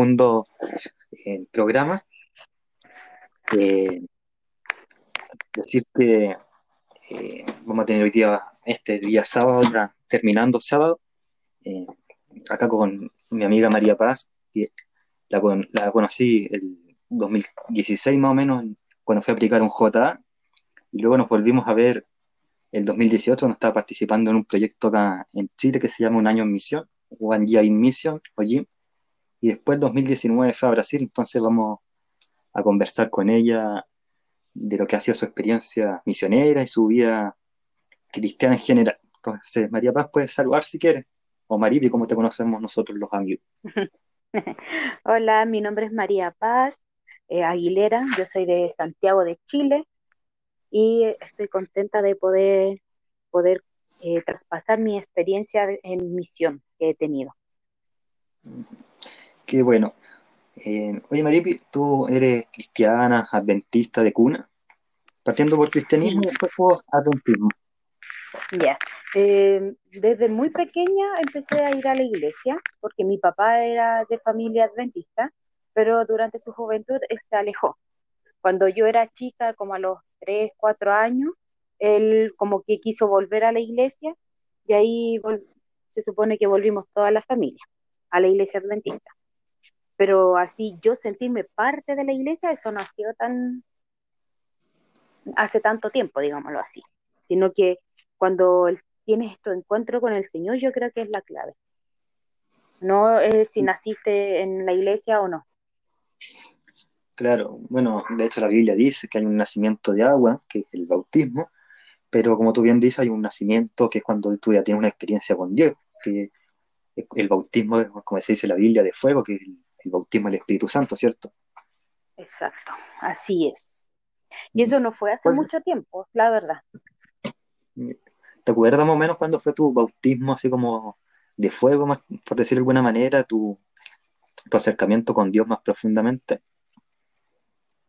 segundo eh, programa. Eh, decir que eh, vamos a tener hoy día, este día sábado, terminando sábado, acá con mi amiga María Paz, que la, la conocí el 2016 más o menos, cuando fui a aplicar un JA, y luego nos volvimos a ver el 2018, cuando estaba participando en un proyecto acá en Chile que se llama Un Año en Misión, One Year in Mission, o y después el 2019 fue a Brasil, entonces vamos a conversar con ella de lo que ha sido su experiencia misionera y su vida cristiana en general. Entonces, María Paz, puedes saludar si quieres, o Maripi, como te conocemos nosotros los amigos. Hola, mi nombre es María Paz eh, Aguilera, yo soy de Santiago de Chile y estoy contenta de poder, poder eh, traspasar mi experiencia en misión que he tenido. Qué bueno. Eh, oye, Maripi, tú eres cristiana, adventista de cuna, partiendo por cristianismo y después por adventismo. Ya, eh, desde muy pequeña empecé a ir a la iglesia porque mi papá era de familia adventista, pero durante su juventud se alejó. Cuando yo era chica, como a los 3, 4 años, él como que quiso volver a la iglesia y ahí se supone que volvimos toda la familia a la iglesia adventista. Pero así yo sentirme parte de la iglesia, eso no ha sido tan hace tanto tiempo, digámoslo así, sino que cuando tienes tu encuentro con el Señor, yo creo que es la clave. No es si naciste en la iglesia o no. Claro, bueno, de hecho la Biblia dice que hay un nacimiento de agua, que es el bautismo, pero como tú bien dices, hay un nacimiento que es cuando tú ya tienes una experiencia con Dios, que el bautismo, como se dice la Biblia, de fuego, que es bautismo del Espíritu Santo, ¿cierto? Exacto, así es. Y eso no fue hace mucho tiempo, la verdad. ¿Te acuerdas más o menos cuándo fue tu bautismo así como de fuego, más, por decir de alguna manera, tu, tu acercamiento con Dios más profundamente?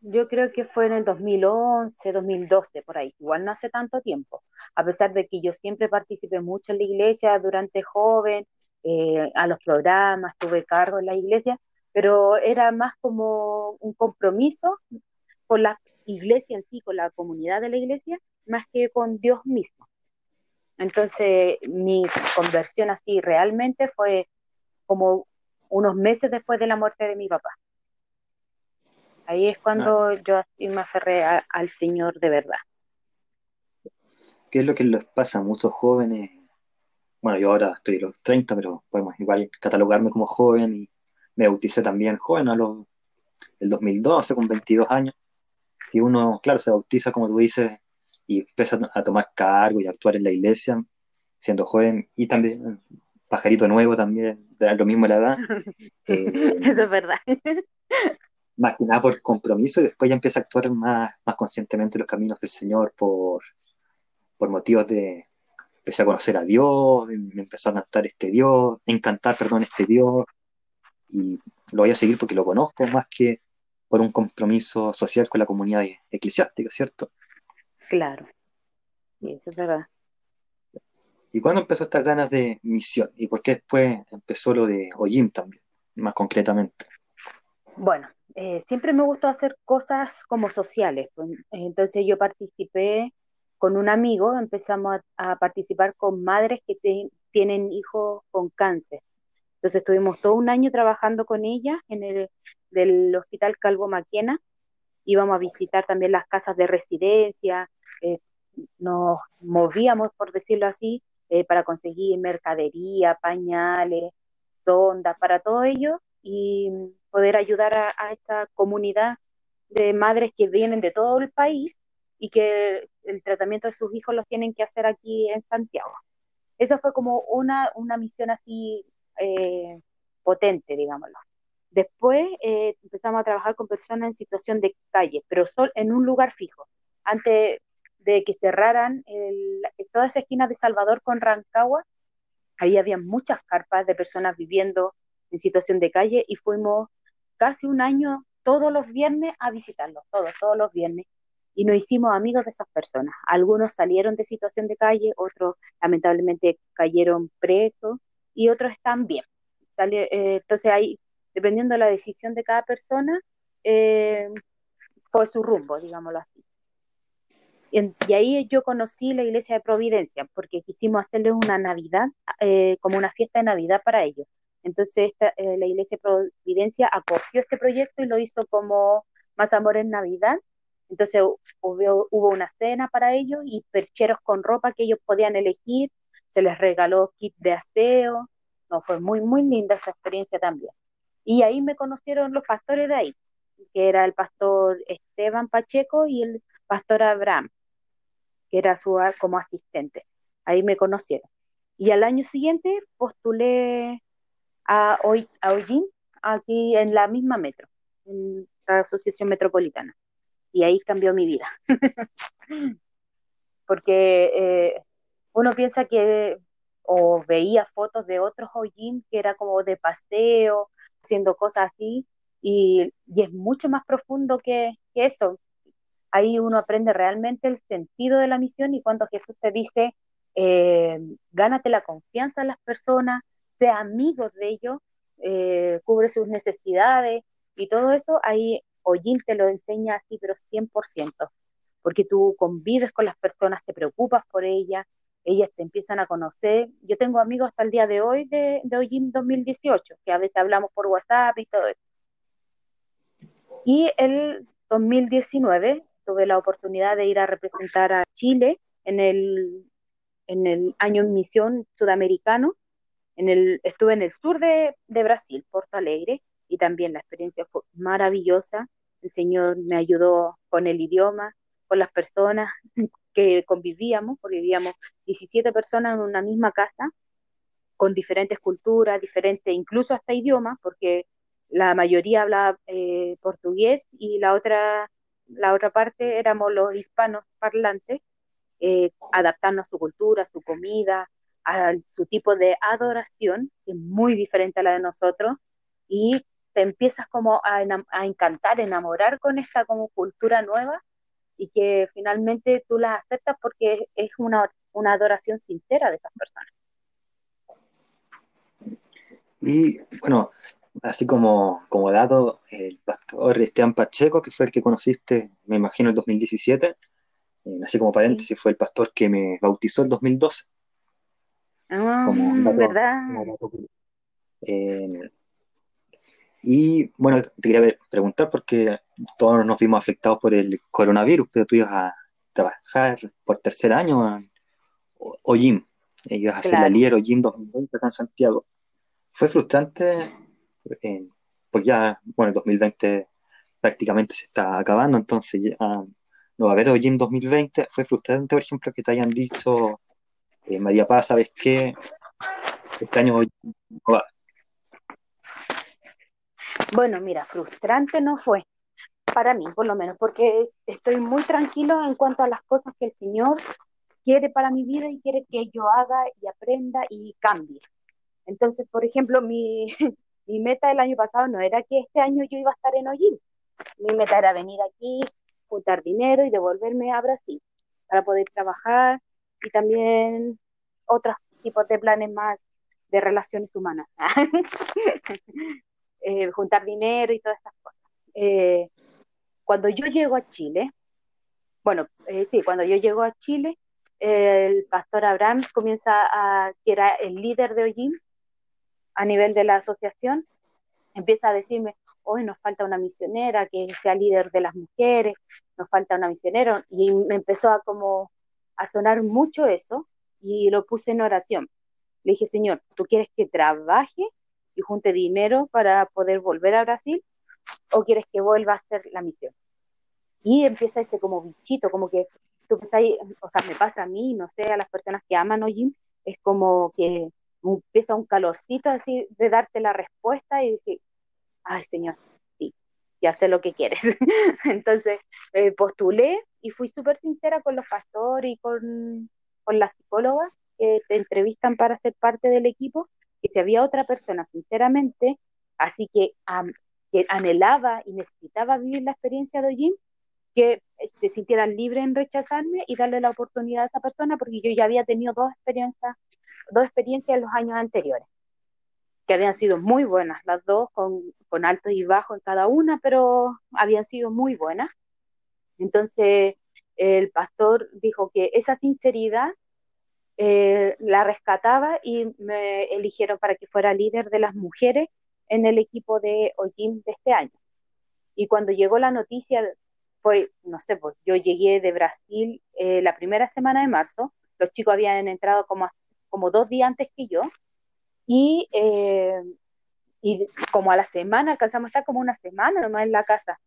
Yo creo que fue en el 2011, 2012, por ahí. Igual no hace tanto tiempo. A pesar de que yo siempre participé mucho en la iglesia durante joven, eh, a los programas, tuve cargo en la iglesia, pero era más como un compromiso con la iglesia en sí, con la comunidad de la iglesia, más que con Dios mismo. Entonces, mi conversión así realmente fue como unos meses después de la muerte de mi papá. Ahí es cuando yo así me aferré al Señor de verdad. ¿Qué es lo que les pasa a muchos jóvenes? Bueno, yo ahora estoy a los 30, pero podemos igual catalogarme como joven y me bauticé también joven a los el 2012 con 22 años. Y uno, claro, se bautiza como tú dices y empieza a tomar cargo y a actuar en la iglesia siendo joven y también pajarito nuevo también, de lo mismo la edad. Eh, Eso es verdad más que nada por compromiso y después ya empieza a actuar más, más conscientemente los caminos del Señor por, por motivos de empecé a conocer a Dios, me empezó a cantar este Dios, encantar, perdón, este Dios, y lo voy a seguir porque lo conozco más que por un compromiso social con la comunidad eclesiástica, ¿cierto? Claro, y eso es verdad. ¿Y cuándo empezó estas ganas de misión? ¿Y por qué después empezó lo de Ojim también, más concretamente? Bueno, eh, siempre me gustó hacer cosas como sociales. Pues, entonces yo participé con un amigo, empezamos a, participar con madres que tienen hijos con cáncer. Entonces estuvimos todo un año trabajando con ellas en el del Hospital Calvo Maquena. Íbamos a visitar también las casas de residencia, eh, nos movíamos, por decirlo así, eh, para conseguir mercadería, pañales, sondas, para todo ello. Y poder ayudar a, esta comunidad de madres que vienen de todo el país y que el tratamiento de sus hijos los tienen que hacer aquí en Santiago. Eso fue como una, una misión así eh, potente, digámoslo. Después eh, empezamos a trabajar con personas en situación de calle, pero solo en un lugar fijo. Antes de que cerraran el, toda esa esquina de Salvador con Rancagua, ahí había muchas carpas de personas viviendo en situación de calle y fuimos casi un año todos los viernes a visitarlos, todos, todos los viernes. Y nos hicimos amigos de esas personas. Algunos salieron de situación de calle, otros lamentablemente cayeron presos y otros están bien. Eh, entonces ahí dependiendo de la decisión de cada persona, eh, fue su rumbo, digámoslo así. Y, ahí yo conocí la iglesia de Providencia, porque quisimos hacerles una Navidad, eh, como una fiesta de Navidad para ellos. Entonces eh, la iglesia de Providencia acogió este proyecto y lo hizo como Más Amor en Navidad. Entonces hubo, hubo una cena para ellos y percheros con ropa que ellos podían elegir. Se les regaló kit de aseo. No, fue muy, muy linda esa experiencia también. Y ahí me conocieron los pastores de ahí, que era el pastor Esteban Pacheco y el pastor Abraham que era su como asistente. Ahí me conocieron. Y al año siguiente postulé a, a aquí en la misma metro, en la Asociación Metropolitana. Y ahí cambió mi vida. Porque eh, uno piensa que, o veía fotos de otros OIM que era como de paseo, haciendo cosas así, y, y es mucho más profundo que, que eso. Ahí uno aprende realmente el sentido de la misión y cuando Jesús te dice, eh, gánate la confianza de las personas, sea amigo de ellos, eh, cubre sus necesidades y todo eso, ahí Ollín te lo enseña así, pero 100%, porque tú convives con las personas, te preocupas por ellas, ellas te empiezan a conocer. Yo tengo amigos hasta el día de hoy de, de Ollín 2018, que a veces hablamos por WhatsApp y todo eso. Y el 2019 tuve la oportunidad de ir a representar a Chile en el, en el año en misión sudamericano. En el, estuve en el sur de, de Brasil, Porto Alegre, y también la experiencia fue maravillosa. El Señor me ayudó con el idioma, con las personas que convivíamos, porque vivíamos 17 personas en una misma casa, con diferentes culturas, diferentes, incluso hasta idiomas, porque la mayoría hablaba eh, portugués y la otra la otra parte éramos los hispanos parlantes, eh, adaptando a su cultura, a su comida, a su tipo de adoración, que es muy diferente a la de nosotros, y te empiezas como a, encantar, enamorar con esta como cultura nueva y que finalmente tú la aceptas porque es una, una adoración sincera de esas personas. Y bueno, así como, como dato, el pastor Esteban Pacheco, que fue el que conociste, me imagino, en 2017, eh, así como paréntesis, fue el pastor que me bautizó en 2012. Ah, ¿verdad? Eh, y bueno, te quería preguntar porque todos nos vimos afectados por el coronavirus, pero tú ibas a trabajar por tercer año en OJIM, ibas a hacer la líder OJIM 2020 acá en Santiago. ¿Fue frustrante eh, pues ya, bueno, el 2020 prácticamente se está acabando, entonces ya no va a haber en 2020. Fue frustrante, por ejemplo, que te hayan dicho, eh, María Paz, ¿sabes qué? Este año hoy no va. Bueno, mira, frustrante no fue, para mí por lo menos, porque estoy muy tranquilo en cuanto a las cosas que el Señor quiere para mi vida y quiere que yo haga y aprenda y cambie. Entonces, por ejemplo, mi, meta del año pasado no era que este año yo iba a estar en Hollín. Mi meta era venir aquí, juntar dinero y devolverme a Brasil para poder trabajar y también otros tipos de planes más de relaciones humanas. eh, juntar dinero y todas estas cosas. Eh, cuando yo llego a Chile, bueno, eh, sí, cuando yo llego a Chile, el pastor Abraham comienza a, que era el líder de Hollín, a nivel de la asociación, empieza a decirme, hoy nos falta una misionera que sea líder de las mujeres, nos falta una misionera, y me empezó a como a sonar mucho eso, y lo puse en oración. Le dije, Señor, ¿tú quieres que trabaje y junte dinero para poder volver a Brasil? ¿O quieres que vuelva a hacer la misión? Y empieza este como bichito, como que tú ahí, o sea, me pasa a mí, no sé, a las personas que aman Ojim, es como que empieza un calorcito así de darte la respuesta y decir, ay Señor, sí, ya sé lo que quieres. Entonces eh, postulé y fui súper sincera con los pastores y con, con las psicólogas que te entrevistan para ser parte del equipo, que si había otra persona, sinceramente, así que, que anhelaba y necesitaba vivir la experiencia de Ojim, que se sintieran libres en rechazarme y darle la oportunidad a esa persona, porque yo ya había tenido dos experiencias, dos experiencias en los años anteriores, que habían sido muy buenas las dos, con, con altos y bajos en cada una, pero habían sido muy buenas. Entonces, el pastor dijo que esa sinceridad eh, la rescataba y me eligieron para que fuera líder de las mujeres en el equipo de Ojim de este año. Y cuando llegó la noticia, fue, no sé, pues yo llegué de Brasil eh, la primera semana de marzo, los chicos habían entrado como, como dos días antes que yo, y, eh, y como a la semana, alcanzamos a estar como una semana nomás en la casa.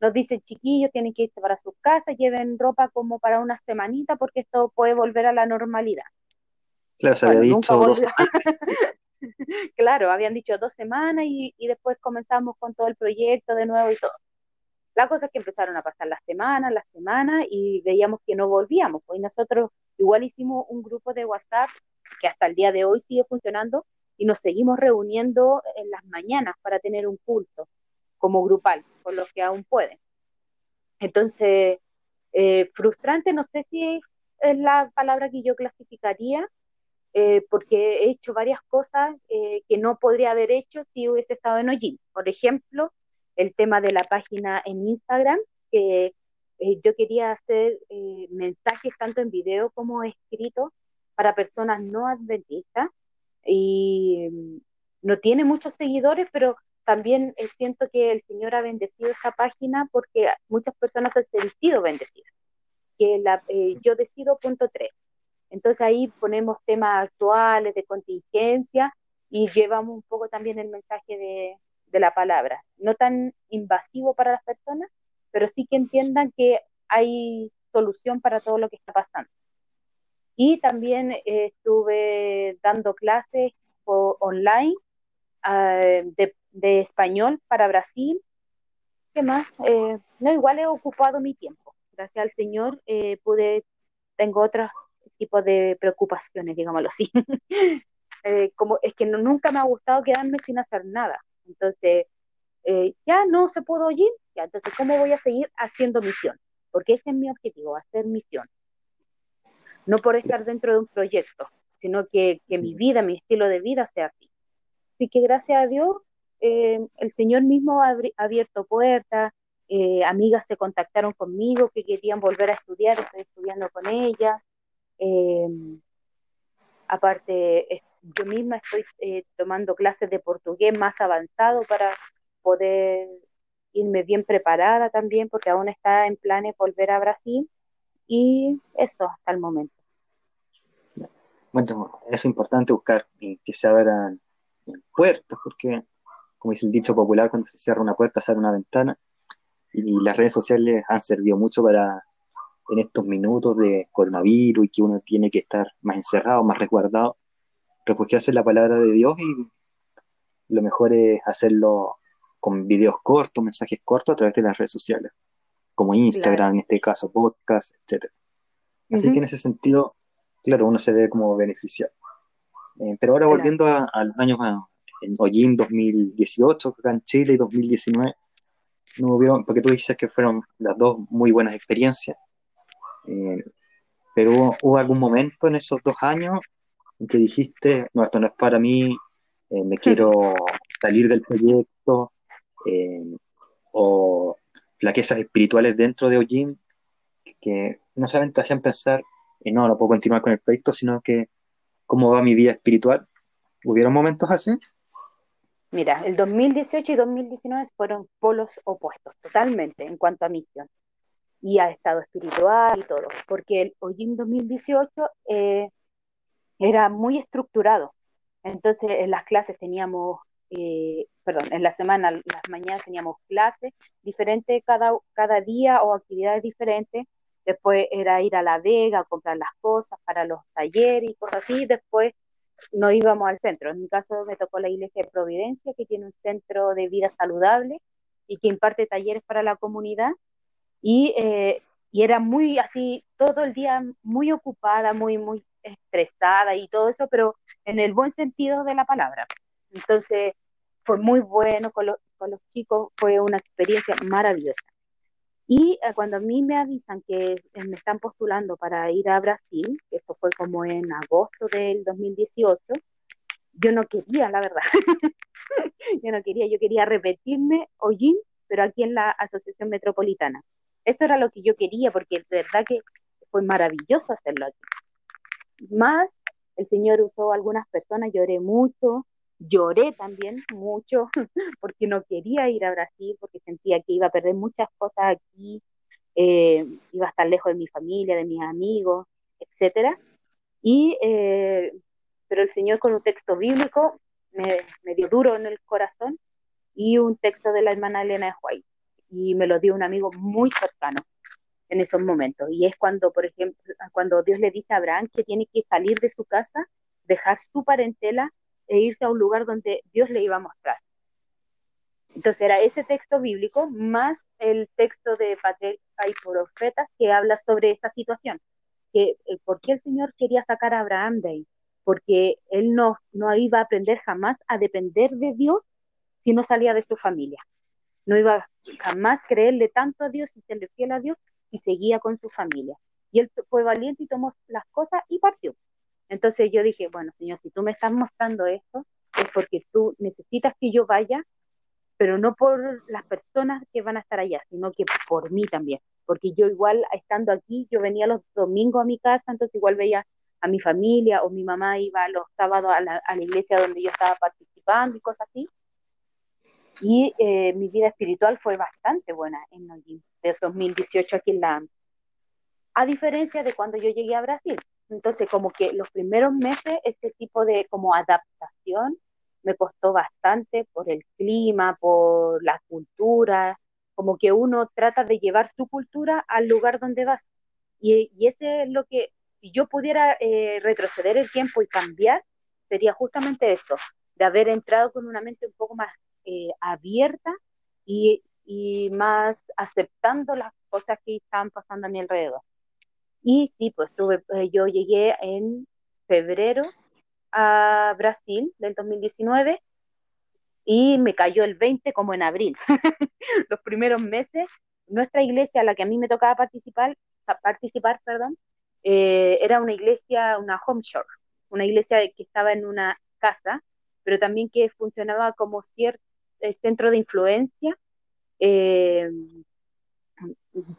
Nos dicen, chiquillos, tienen que irse para sus casas, lleven ropa como para una semanita porque esto puede volver a la normalidad. Claro, se había dicho dos claro, habían dicho dos semanas y, y, después comenzamos con todo el proyecto de nuevo y todo. La cosa es que empezaron a pasar las semanas, las semanas y veíamos que no volvíamos. Pues nosotros igual hicimos un grupo de WhatsApp que hasta el día de hoy sigue funcionando y nos seguimos reuniendo en las mañanas para tener un culto como grupal, por los que aún pueden. Entonces, eh, frustrante, no sé si es la palabra que yo clasificaría, eh, porque he hecho varias cosas eh, que no podría haber hecho si hubiese estado en Ojin. Por ejemplo, el tema de la página en Instagram, que yo quería hacer mensajes tanto en video como escrito para personas no adventistas y mm, no tiene muchos seguidores, pero también siento que el Señor ha bendecido esa página porque muchas personas han sentido bendecidas. Que la, yo decido punto tres entonces ahí ponemos temas actuales de contingencia y llevamos un poco también el mensaje de, la palabra. No tan invasivo para las personas, pero sí que entiendan que hay solución para todo lo que está pasando. Y también eh, estuve dando clases online ah, de, español para Brasil. ¿Qué más? Eh, no, igual he ocupado mi tiempo. Gracias al Señor eh, pude, tengo otras tipo de preocupaciones, digámoslo así. Eh, como es que nunca me ha gustado quedarme sin hacer nada. Entonces, ya no se pudo oír, ya, entonces, ¿cómo voy a seguir haciendo misión? Porque ese es mi objetivo, hacer misión. No por estar dentro de un proyecto, sino que, que mi vida, mi estilo de vida sea así. Así que gracias a Dios, eh, el Señor mismo ha abierto puertas, amigas se contactaron conmigo que querían volver a estudiar, estoy estudiando con ellas, eh, aparte, yo misma estoy eh, tomando clases de portugués más avanzado para poder irme bien preparada también, porque aún está en planes volver a Brasil. Y eso hasta el momento. Bueno, es importante buscar que se abran puertas, porque, como dice el dicho popular, cuando se cierra una puerta, se abre una ventana. Y las redes sociales han servido mucho para en estos minutos de coronavirus y que uno tiene que estar más encerrado, más resguardado, refugiarse en la palabra de Dios y lo mejor es hacerlo con videos cortos, mensajes cortos a través de las redes sociales, como Instagram, en este caso, podcast, etc. Así que en ese sentido, claro, uno se ve como beneficiado. Eh, pero ahora volviendo al año en Ojim 2018, acá en Chile, y 2019, no hubieron, porque tú dices que fueron las dos muy buenas experiencias, eh, pero hubo, algún momento en esos dos años en que dijiste, no, esto no es para mí, eh, me quiero salir del proyecto, eh, o flaquezas espirituales dentro de Ojim, que no solamente hacían pensar, no, no puedo continuar con el proyecto, sino que cómo va mi vida espiritual. ¿Hubieron momentos así? Mira, el 2018 y 2019 fueron polos opuestos, totalmente, en cuanto a misión y a estado espiritual y todo, porque el en 2018 eh, era muy estructurado. Entonces, en las clases teníamos, eh, perdón, en la semana, las mañanas teníamos clases diferentes cada, cada día o actividades diferentes. Después era ir a La Vega comprar las cosas para los talleres y cosas así. Después nos íbamos al centro. En mi caso me tocó la Iglesia de Providencia, que tiene un centro de vida saludable y que imparte talleres para la comunidad y, eh, y era muy así, todo el día muy ocupada, muy, muy estresada y todo eso, pero en el buen sentido de la palabra. Entonces, fue muy bueno con, con los chicos, fue una experiencia maravillosa. Y eh, cuando a mí me avisan que eh, me están postulando para ir a Brasil, que esto fue como en agosto del 2018, yo no quería, la verdad. yo no quería, yo quería repetirme Ollín, pero aquí en la Asociación Metropolitana. Eso era lo que yo quería, porque de verdad que fue maravilloso hacerlo aquí. Más, el Señor usó a algunas personas, lloré mucho, lloré también mucho, porque no quería ir a Brasil, porque sentía que iba a perder muchas cosas aquí, eh, iba a estar lejos de mi familia, de mis amigos, etcétera. Y, eh, pero el Señor con un texto bíblico me, me, dio duro en el corazón y un texto de la hermana Elena de White. Y me lo dio un amigo muy cercano en esos momentos. Y es cuando, por ejemplo, cuando Dios le dice a Abraham que tiene que salir de su casa, dejar su parentela e irse a un lugar donde Dios le iba a mostrar. Entonces era ese texto bíblico más el texto de Patriarca y Profetas que habla sobre esta situación, que eh, por qué el Señor quería sacar a Abraham de ahí, porque él no, no iba a aprender jamás a depender de Dios si no salía de su familia. No iba jamás creerle tanto a Dios y serle fiel a Dios y seguía con su familia. Y él fue valiente y tomó las cosas y partió. Entonces yo dije, bueno, Señor, si tú me estás mostrando esto, es porque tú necesitas que yo vaya, pero no por las personas que van a estar allá, sino que por mí también. Porque yo igual, estando aquí, yo venía los domingos a mi casa, entonces igual veía a mi familia o mi mamá iba los sábados a la, iglesia donde yo estaba participando y cosas así. Y eh, mi vida espiritual fue bastante buena en de 2018 aquí en la A diferencia de cuando yo llegué a Brasil. Entonces, como que los primeros meses, este tipo de como adaptación me costó bastante por el clima, por la cultura, como que uno trata de llevar su cultura al lugar donde vas. Y, y ese es lo que, si yo pudiera eh, retroceder el tiempo y cambiar, sería justamente eso, de haber entrado con una mente un poco más eh, abierta y, y, más aceptando las cosas que estaban pasando a mi alrededor. Y sí, pues tuve, eh, yo llegué en febrero a Brasil del 2019 y me cayó el 20 como en abril. Los primeros meses, nuestra iglesia a la que a mí me tocaba participar, participar perdón, eh, era una iglesia, una home church, una iglesia que estaba en una casa, pero también que funcionaba como cierto centro de influencia, eh,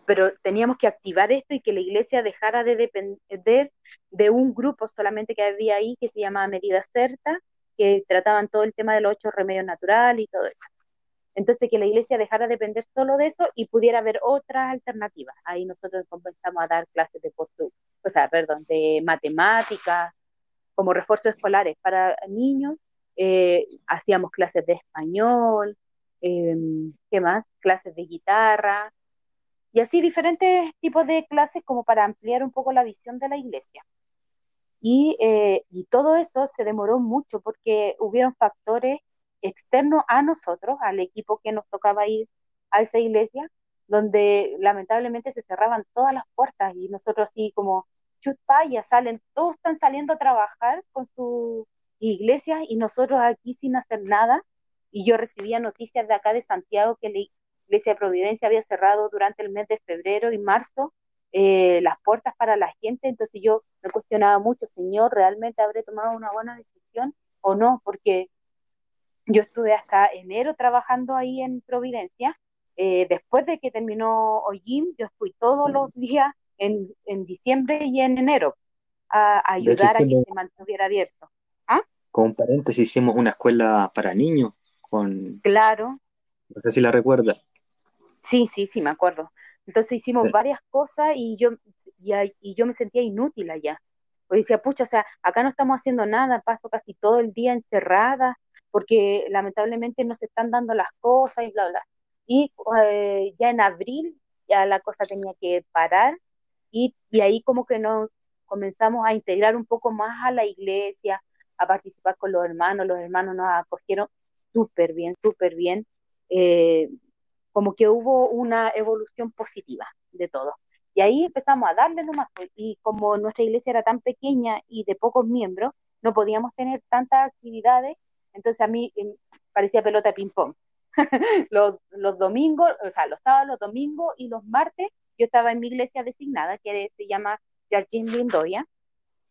pero teníamos que activar esto y que la iglesia dejara de depender de un grupo solamente que había ahí que se llamaba Medida Certa, que trataban todo el tema de los ocho remedios naturales y todo eso. Entonces, que la iglesia dejara de depender solo de eso y pudiera haber otras alternativas. Ahí nosotros comenzamos a dar clases de portugués, o sea, perdón, de matemáticas, como refuerzos escolares para niños eh, hacíamos clases de español, em, ¿qué más? Clases de guitarra, y así diferentes tipos de clases como para ampliar un poco la visión de la iglesia. Y, eh, y todo eso se demoró mucho porque hubieron factores externos a nosotros, al equipo que nos tocaba ir a esa iglesia, donde lamentablemente se cerraban todas las puertas y nosotros así como chutpaya, salen, todos están saliendo a trabajar con su iglesias y nosotros aquí sin hacer nada. Y yo recibía noticias de acá de Santiago que la iglesia de Providencia había cerrado durante el mes de febrero y marzo eh, las puertas para la gente. Entonces yo me cuestionaba mucho, Señor, ¿realmente habré tomado una buena decisión o no? Porque yo estuve hasta enero trabajando ahí en Providencia. Eh, después de que terminó OYIM, yo fui todos los días en, en diciembre y en enero a, ayudar a que se mantuviera abierto. Con paréntesis, hicimos una escuela para niños con... Claro. No sé si la recuerda. Sí, sí, sí, me acuerdo. Entonces hicimos varias cosas y yo, y, yo me sentía inútil allá. Porque decía, pucha, o sea, acá no estamos haciendo nada, paso casi todo el día encerrada, porque lamentablemente no se están dando las cosas y bla, bla. Y eh, ya en abril ya la cosa tenía que parar y, y ahí como que nos comenzamos a integrar un poco más a la iglesia, a participar con los hermanos, los hermanos nos acogieron súper bien, súper bien, eh, como que hubo una evolución positiva de todo. Y ahí empezamos a darle nomás, pues, y como nuestra iglesia era tan pequeña y de pocos miembros, no podíamos tener tantas actividades, entonces a mí em, parecía pelota ping-pong. los, domingos, o sea, los sábados, los domingos y los martes, yo estaba en mi iglesia designada, que se llama Jardín Lindoya,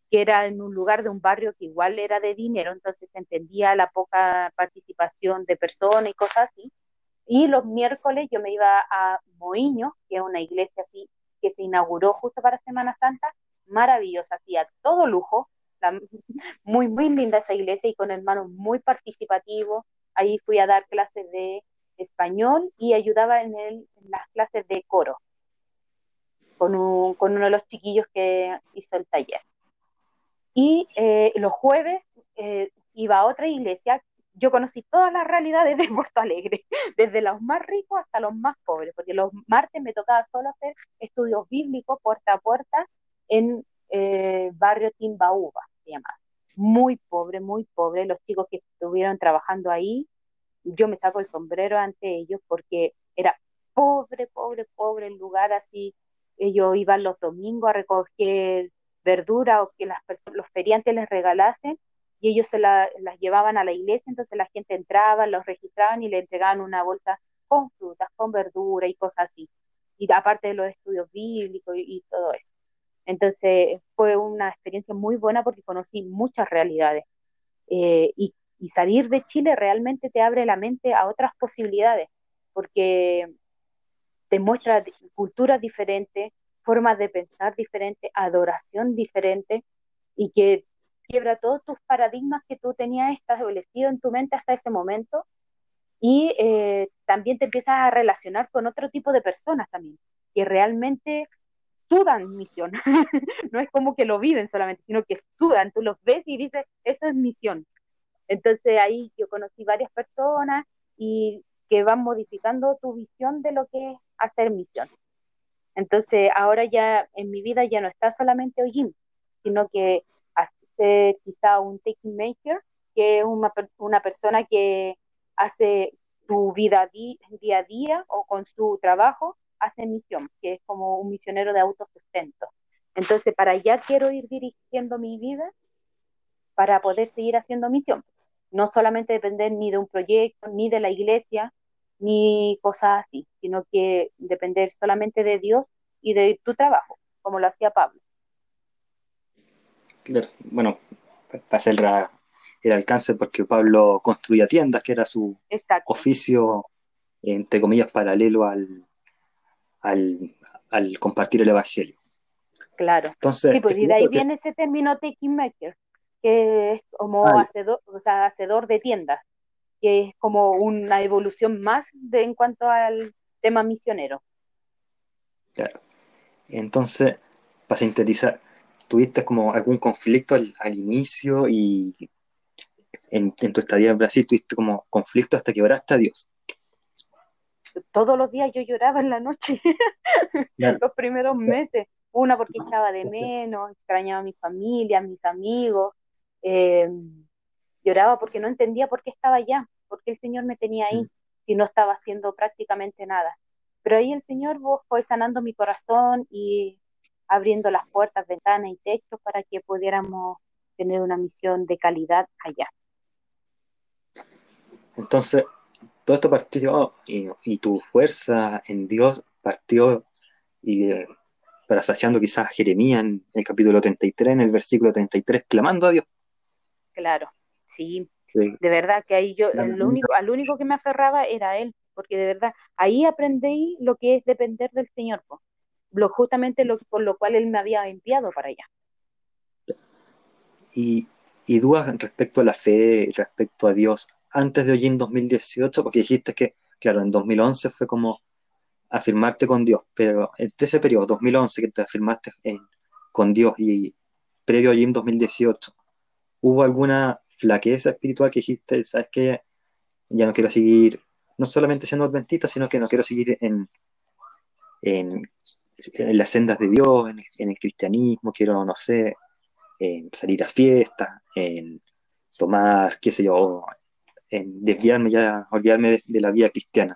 que era en un lugar de un barrio que igual era de dinero, entonces entendía la poca participación de personas y cosas así. Y los miércoles yo me iba a Moiño, que es una iglesia así que se inauguró justo para Semana Santa, maravillosa, hacía todo lujo, muy, muy linda esa iglesia y con hermanos muy participativos. Ahí fui a dar clases de español y ayudaba en, el, en las clases de coro con, un, con uno de los chiquillos que hizo el taller. Y eh, los jueves eh, iba a otra iglesia. Yo conocí todas las realidades de Puerto Alegre, desde los más ricos hasta los más pobres, porque los martes me tocaba solo hacer estudios bíblicos puerta a puerta en eh, barrio Timbaúba, se llama. Muy pobre, muy pobre. Los chicos que estuvieron trabajando ahí, yo me saco el sombrero ante ellos porque era pobre, pobre, pobre el lugar así. Ellos iban los domingos a recoger verdura o que las los feriantes les regalasen y ellos se las llevaban a la iglesia, entonces la gente entraba, los registraban y le entregaban una bolsa con frutas, con verdura y cosas así. Y aparte de los estudios bíblicos y todo eso. Entonces fue una experiencia muy buena porque conocí muchas realidades. Eh, y, salir de Chile realmente te abre la mente a otras posibilidades, porque te muestra culturas diferentes, formas de pensar diferentes, adoración diferente, y que quiebra todos tus paradigmas que tú tenías establecido en tu mente hasta ese momento, y eh, también te empiezas a relacionar con otro tipo de personas también, que realmente sudan misión. no es como que lo viven solamente, sino que sudan. Tú los ves y dices, eso es misión. Entonces ahí yo conocí varias personas y que van modificando tu visión de lo que es hacer misión. Entonces ahora ya en mi vida ya no está solamente Ojim, sino que quizá un taking maker, que es una, una persona que hace tu vida día a día o con su trabajo hace misión, que es como un misionero de autosustento. Entonces, para allá quiero ir dirigiendo mi vida para poder seguir haciendo misión. No solamente depender ni de un proyecto, ni de la iglesia, ni cosas así, sino que depender solamente de Dios y de tu trabajo, como lo hacía Pablo. Claro, bueno, para hacer el alcance, porque Pablo construía tiendas, que era su oficio, entre comillas, paralelo al, al, compartir el Evangelio. Claro. Entonces, sí, pues y de ahí viene ese término taking maker, que es como hacedor, o sea, hacedor de tiendas, que es como una evolución más de, en cuanto al tema misionero. Claro. Entonces, para sintetizar, ¿tuviste como algún conflicto al, inicio y en, en, tu estadía en Brasil tuviste como conflicto hasta que oraste a Dios? todos los días yo lloraba en la noche, los primeros meses. Una porque echaba de menos, extrañaba a mi familia, a mis amigos. Eh, lloraba porque no entendía por qué estaba allá, por qué el Señor me tenía ahí, mm. si no estaba haciendo prácticamente nada. Pero ahí el Señor fue sanando mi corazón y abriendo las puertas, ventanas y techos para que pudiéramos tener una misión de calidad allá. Entonces, todo esto partió y, tu fuerza en Dios partió y eh, parafraseando quizás Jeremías en el capítulo 33, en el versículo 33, clamando a Dios. Claro, sí, de verdad que ahí yo, lo único, al único que me aferraba era él, porque de verdad, ahí aprendí lo que es depender del Señor, lo, justamente lo, por lo cual él me había enviado para allá. Y, y dudas respecto a la fe, respecto a Dios, antes de hoy en 2018, porque dijiste que, claro, en 2011 fue como afirmarte con Dios, pero entre ese periodo, 2011, que te afirmaste con Dios y previo a en 2018, ¿hubo alguna flaqueza espiritual que dijiste, sabes que ya no quiero seguir, no solamente siendo adventista, sino que no quiero seguir en, en, las sendas de Dios, en el, cristianismo, quiero, no sé, salir a fiestas, en tomar, qué sé yo, en desviarme ya, olvidarme de, la vida cristiana?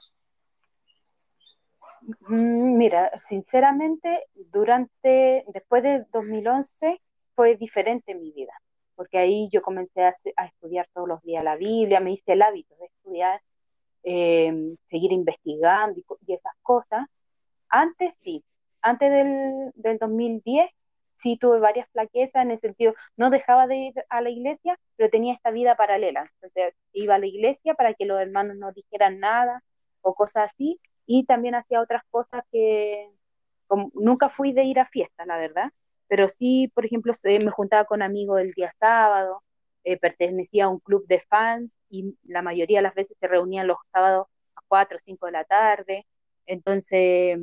Mm, mira, sinceramente, durante, después de 2011 fue diferente mi vida, porque ahí yo comencé a, estudiar todos los días la Biblia, me hice el hábito de estudiar, em, seguir investigando y, esas cosas. Antes sí, antes del, del 2010 sí tuve varias flaquezas en el sentido, no dejaba de ir a la iglesia, pero tenía esta vida paralela. Entonces iba a la iglesia para que los hermanos no dijeran nada o cosas así, y también hacía otras cosas que nunca fui de ir a fiestas, la verdad, pero sí, por ejemplo, me juntaba con amigos el día sábado, eh, pertenecía a un club de fans y la mayoría de las veces se reunían los sábados a 4 o 5 de la tarde, entonces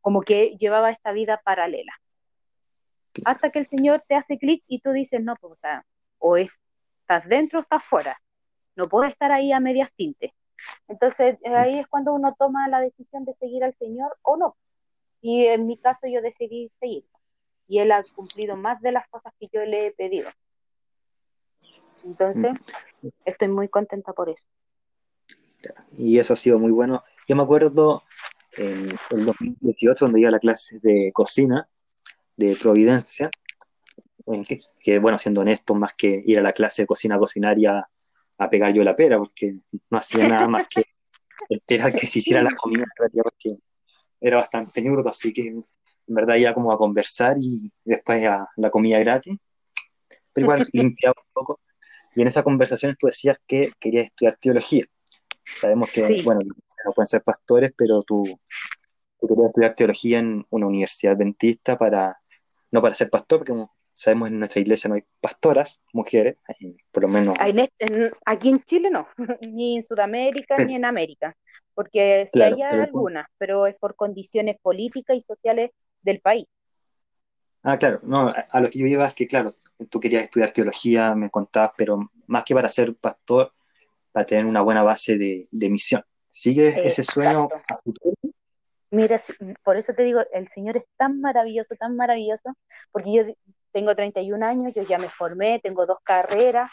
como que llevaba esta vida paralela hasta que el Señor te hace clic y tú dices, no, pues, o, estás dentro o estás fuera, no puedes estar ahí a medias tintes. Entonces eh, ahí es cuando uno toma la decisión de seguir al Señor o no. Y en mi caso yo decidí seguir. Y Él ha cumplido más de las cosas que yo le he pedido. Entonces, mm. estoy muy contenta por eso. Y eso ha sido muy bueno. Yo me acuerdo en el 2018, donde iba a la clase de cocina, de Providencia, que, bueno, siendo honesto, más que ir a la clase de cocina a cocinar y a, pegar yo la pera, porque no hacía nada más que esperar que se hiciera la comida, porque era bastante ñurdo, así que en verdad iba como a conversar y después a la comida gratis, pero igual limpiaba un poco. Y en esa conversación tú decías que querías estudiar teología. Sabemos que, bueno, no pueden ser pastores, pero tú, tú querías estudiar teología en una universidad dentista para no para ser pastor, porque sabemos en nuestra iglesia no hay pastoras, mujeres, por lo menos. aquí en Chile no, ni en Sudamérica ni en América, porque sí hay algunas, pero es por condiciones políticas y sociales del país. Ah, claro, no, a, lo que yo iba es que, claro, tú querías estudiar teología, me contabas, pero más que para ser pastor, para tener una buena base de, misión. ¿Sigues ese sueño a futuro? Mira, por eso te digo, el Señor es tan maravilloso, tan maravilloso, porque yo tengo 31 años, yo ya me formé, tengo dos carreras,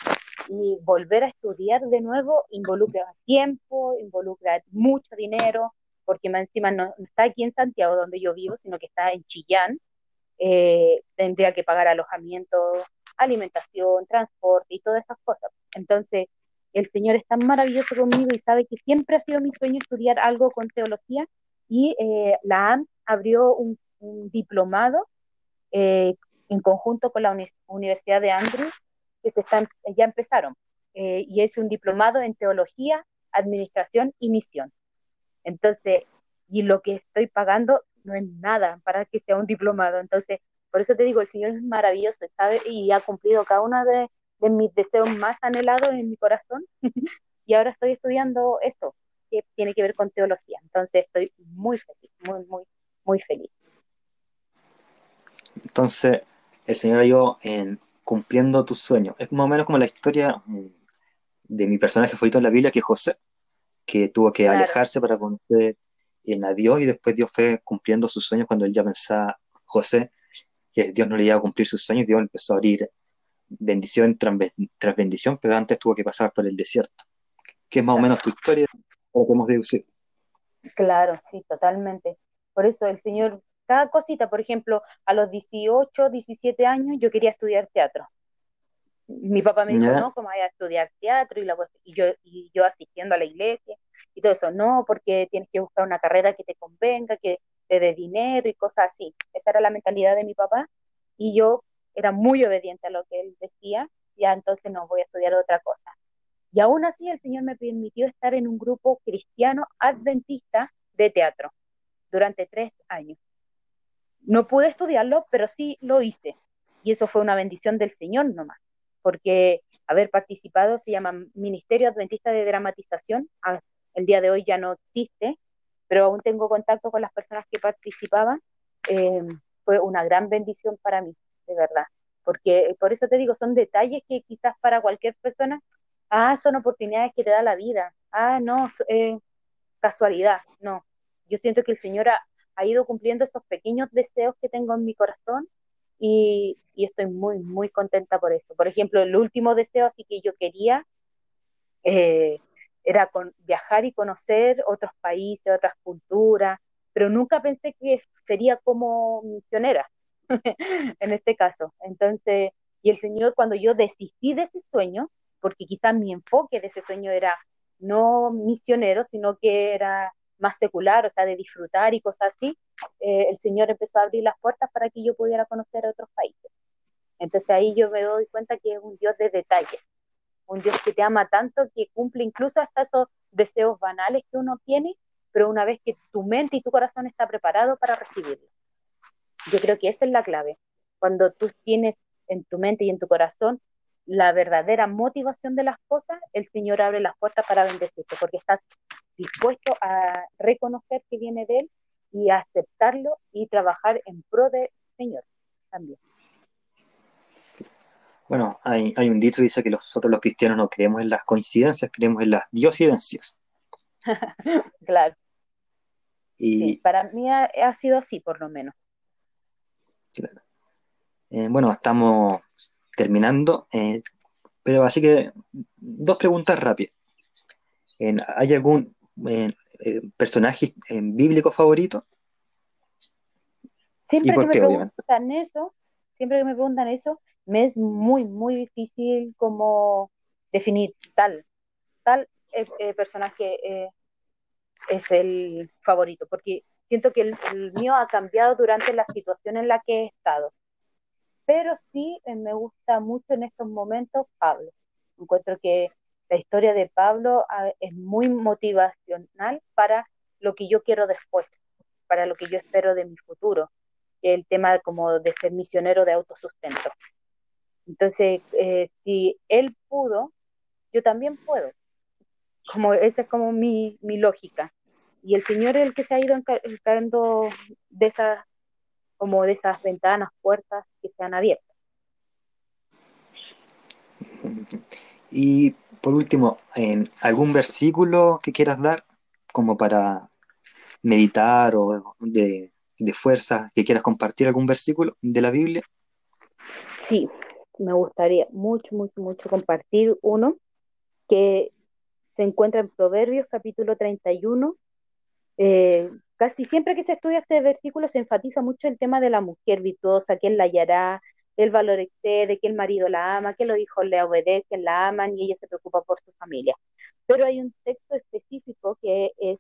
y volver a estudiar de nuevo involucra tiempo, involucra mucho dinero, porque más encima no, está aquí en Santiago donde yo vivo, sino que está en Chillán, eh, tendría que pagar alojamiento, alimentación, transporte y todas esas cosas. Entonces, el Señor es tan maravilloso conmigo y sabe que siempre ha sido mi sueño estudiar algo con teología y eh, la AM abrió un, diplomado eh, en conjunto con la Universidad de Andrews, que están, ya empezaron, eh, y es un diplomado en teología, administración y misión. Entonces, y lo que estoy pagando no es nada para que sea un diplomado. Entonces, por eso te digo, el Señor es maravilloso, ¿sabe? Y ha cumplido cada uno de, de mis deseos más anhelados en mi corazón. y ahora estoy estudiando esto, que tiene que ver con teología. Entonces estoy muy feliz, muy, muy, muy feliz. Entonces, el Señor yo en cumpliendo tus sueños. Es más o menos como la historia mm, de mi personaje favorito en la Biblia, que es José, que tuvo que alejarse para conocer a Dios y después Dios fue cumpliendo sus sueños cuando él ya pensaba, José, que Dios no le iba a cumplir sus sueños, Dios empezó a abrir bendición tras, tras bendición, pero antes tuvo que pasar por el desierto. ¿Qué es más o menos tu historia podemos deducir. Claro, sí, totalmente. Por eso el Señor, cada cosita, por ejemplo, a los 18, 17 años yo quería estudiar teatro. Mi papá me dijo, no, ¿cómo voy a estudiar teatro? Y, la, y, yo, y yo asistiendo a la iglesia y todo eso, no, porque tienes que buscar una carrera que te convenga, que te dé dinero y cosas así. Esa era la mentalidad de mi papá y yo era muy obediente a lo que él decía, ya entonces no voy a estudiar otra cosa. Y aún así el Señor me permitió estar en un grupo cristiano adventista de teatro durante tres años. No pude estudiarlo, pero sí lo hice. Y eso fue una bendición del Señor nomás, porque haber participado se llama Ministerio Adventista de Dramatización. Ah, el día de hoy ya no existe, pero aún tengo contacto con las personas que participaban. Eh, fue una gran bendición para mí, de verdad. Porque por eso te digo, son detalles que quizás para cualquier persona ah, son oportunidades que te da la vida, ah, no, eh, casualidad, no. Yo siento que el Señor ha, ido cumpliendo esos pequeños deseos que tengo en mi corazón y, estoy muy, muy contenta por eso. Por ejemplo, el último deseo así que yo quería eh, era con, viajar y conocer otros países, otras culturas, pero nunca pensé que sería como misionera en este caso. Entonces, y el Señor cuando yo desistí de ese sueño, porque quizás mi enfoque de ese sueño era no misionero, sino que era más secular, o sea, de disfrutar y cosas así, eh, el Señor empezó a abrir las puertas para que yo pudiera conocer otros países. Entonces ahí yo me doy cuenta que es un Dios de detalles, un Dios que te ama tanto que cumple incluso hasta esos deseos banales que uno tiene, pero una vez que tu mente y tu corazón está preparado para recibirlo. Yo creo que esa es la clave. Cuando tú tienes en tu mente y en tu corazón la verdadera motivación de las cosas, el Señor abre las puertas para bendecirte, porque estás dispuesto a reconocer que viene de Él y a aceptarlo y trabajar en pro del Señor también. Bueno, hay, hay un dicho que dice que nosotros los cristianos no creemos en las coincidencias, creemos en las diosidencias. claro. Y para mí ha, sido así, por lo menos. Claro. Eh, bueno, estamos terminando, eh, pero así que dos preguntas rápidas. ¿Hay algún eh, personaje bíblico favorito? Siempre que me preguntan eso, siempre que me preguntan eso, me es muy, muy difícil como definir tal, tal personaje es el favorito, porque siento que el, mío ha cambiado durante la situación en la que he estado. Pero sí eh, me gusta mucho en estos momentos Pablo. Encuentro que la historia de Pablo ah, es muy motivacional para lo que yo quiero después, para lo que yo espero de mi futuro, el tema como de ser misionero de autosustento. Entonces, eh, si él pudo, yo también puedo. Como esa es como mi, mi lógica y el Señor es el que se ha ido encargando de esas, como de esas ventanas, puertas que se han abierto. Y por último, ¿en ¿algún versículo que quieras dar como para meditar o de, de fuerza que quieras compartir algún versículo de la Biblia? Sí, me gustaría mucho, mucho, mucho compartir uno que se encuentra en Proverbios capítulo 31, eh, casi siempre que se estudia este versículo se enfatiza mucho el tema de la mujer virtuosa, que él la hallará, el valor excede, que el marido la ama, que los hijos le obedecen, la aman y ella se preocupa por su familia. Pero hay un texto específico que es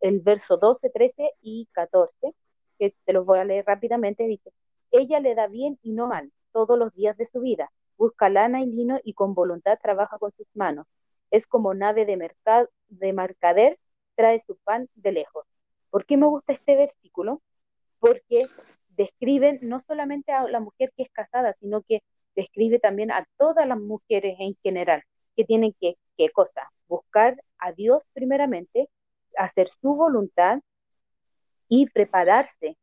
el verso 12, 13 y 14, que te los voy a leer rápidamente, dice, ella le da bien y no mal todos los días de su vida, busca lana y lino y con voluntad trabaja con sus manos. Es como nave de, mercado, de mercader trae su pan de lejos. ¿Por qué me gusta este versículo? Porque describen no solamente a la mujer que es casada, sino que describe también a todas las mujeres en general, que tienen que, ¿qué cosa? Buscar a Dios primeramente, hacer su voluntad y prepararse,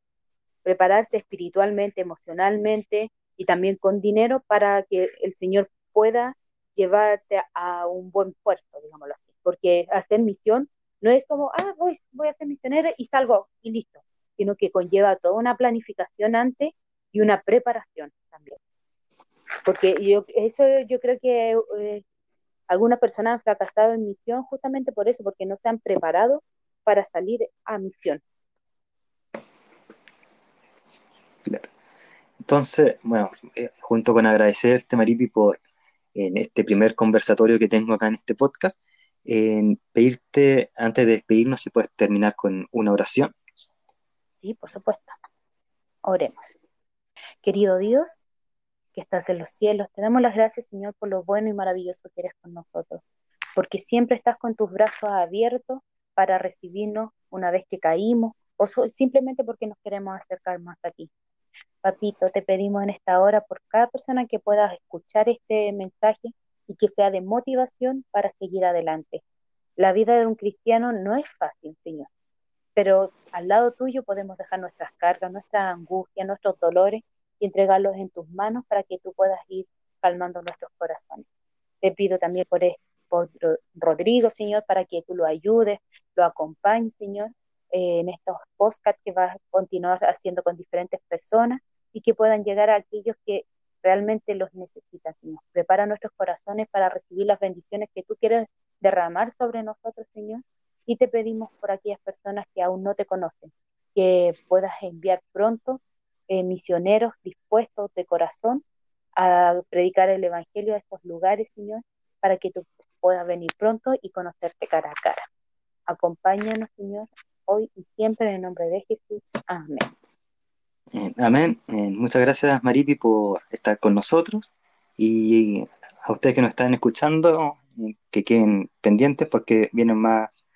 prepararse espiritualmente, emocionalmente y también con dinero para que el Señor pueda llevarte a un buen puerto, digámoslo así. Porque hacer misión no es como, ah, voy, voy a ser misionero y salgo y listo, sino que conlleva toda una planificación antes y una preparación también. Porque yo, eso yo creo que eh, algunas personas han fracasado en misión justamente por eso, porque no se han preparado para salir a misión. Entonces, bueno, eh, junto con agradecerte, Maripi, por en este primer conversatorio que tengo acá en este podcast, pedirte, antes de despedirnos, si puedes terminar con una oración. Sí, por supuesto. Oremos. Querido Dios, que estás en los cielos, te damos las gracias, Señor, por lo bueno y maravilloso que eres con nosotros, porque siempre estás con tus brazos abiertos para recibirnos una vez que caímos o simplemente porque nos queremos acercar más a ti. Papito, te pedimos en esta hora por cada persona que pueda escuchar este mensaje y que sea de motivación para seguir adelante. La vida de un cristiano no es fácil, Señor, pero al lado tuyo podemos dejar nuestras cargas, nuestras angustias, nuestros dolores y entregarlos en tus manos para que tú puedas ir calmando nuestros corazones. Te pido también por, por Rodrigo, Señor, para que tú lo ayudes, lo acompañes, Señor, eh, en estos podcasts que vas a continuar haciendo con diferentes personas y que puedan llegar a aquellos que realmente los necesitan, Señor. Prepara nuestros corazones para recibir las bendiciones que tú quieres derramar sobre nosotros, Señor. Y te pedimos por aquellas personas que aún no te conocen, que puedas enviar pronto eh, misioneros dispuestos de corazón a predicar el Evangelio a estos lugares, Señor, para que tú puedas venir pronto y conocerte cara a cara. Acompáñanos, Señor, hoy y siempre en el nombre de Jesús. Amén. Eh, amén. Eh, muchas gracias, Maripi, por estar con nosotros. Y a ustedes que nos están escuchando, eh, que queden pendientes porque vienen más,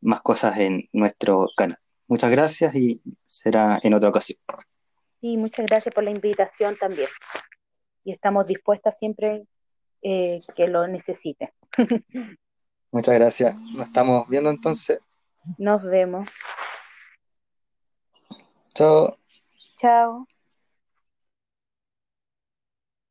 más cosas en nuestro canal. Muchas gracias y será en otra ocasión. Sí, muchas gracias por la invitación también. Y estamos dispuestas siempre que lo necesiten. Muchas gracias. Nos estamos viendo entonces. Nos vemos. Chao. Chao.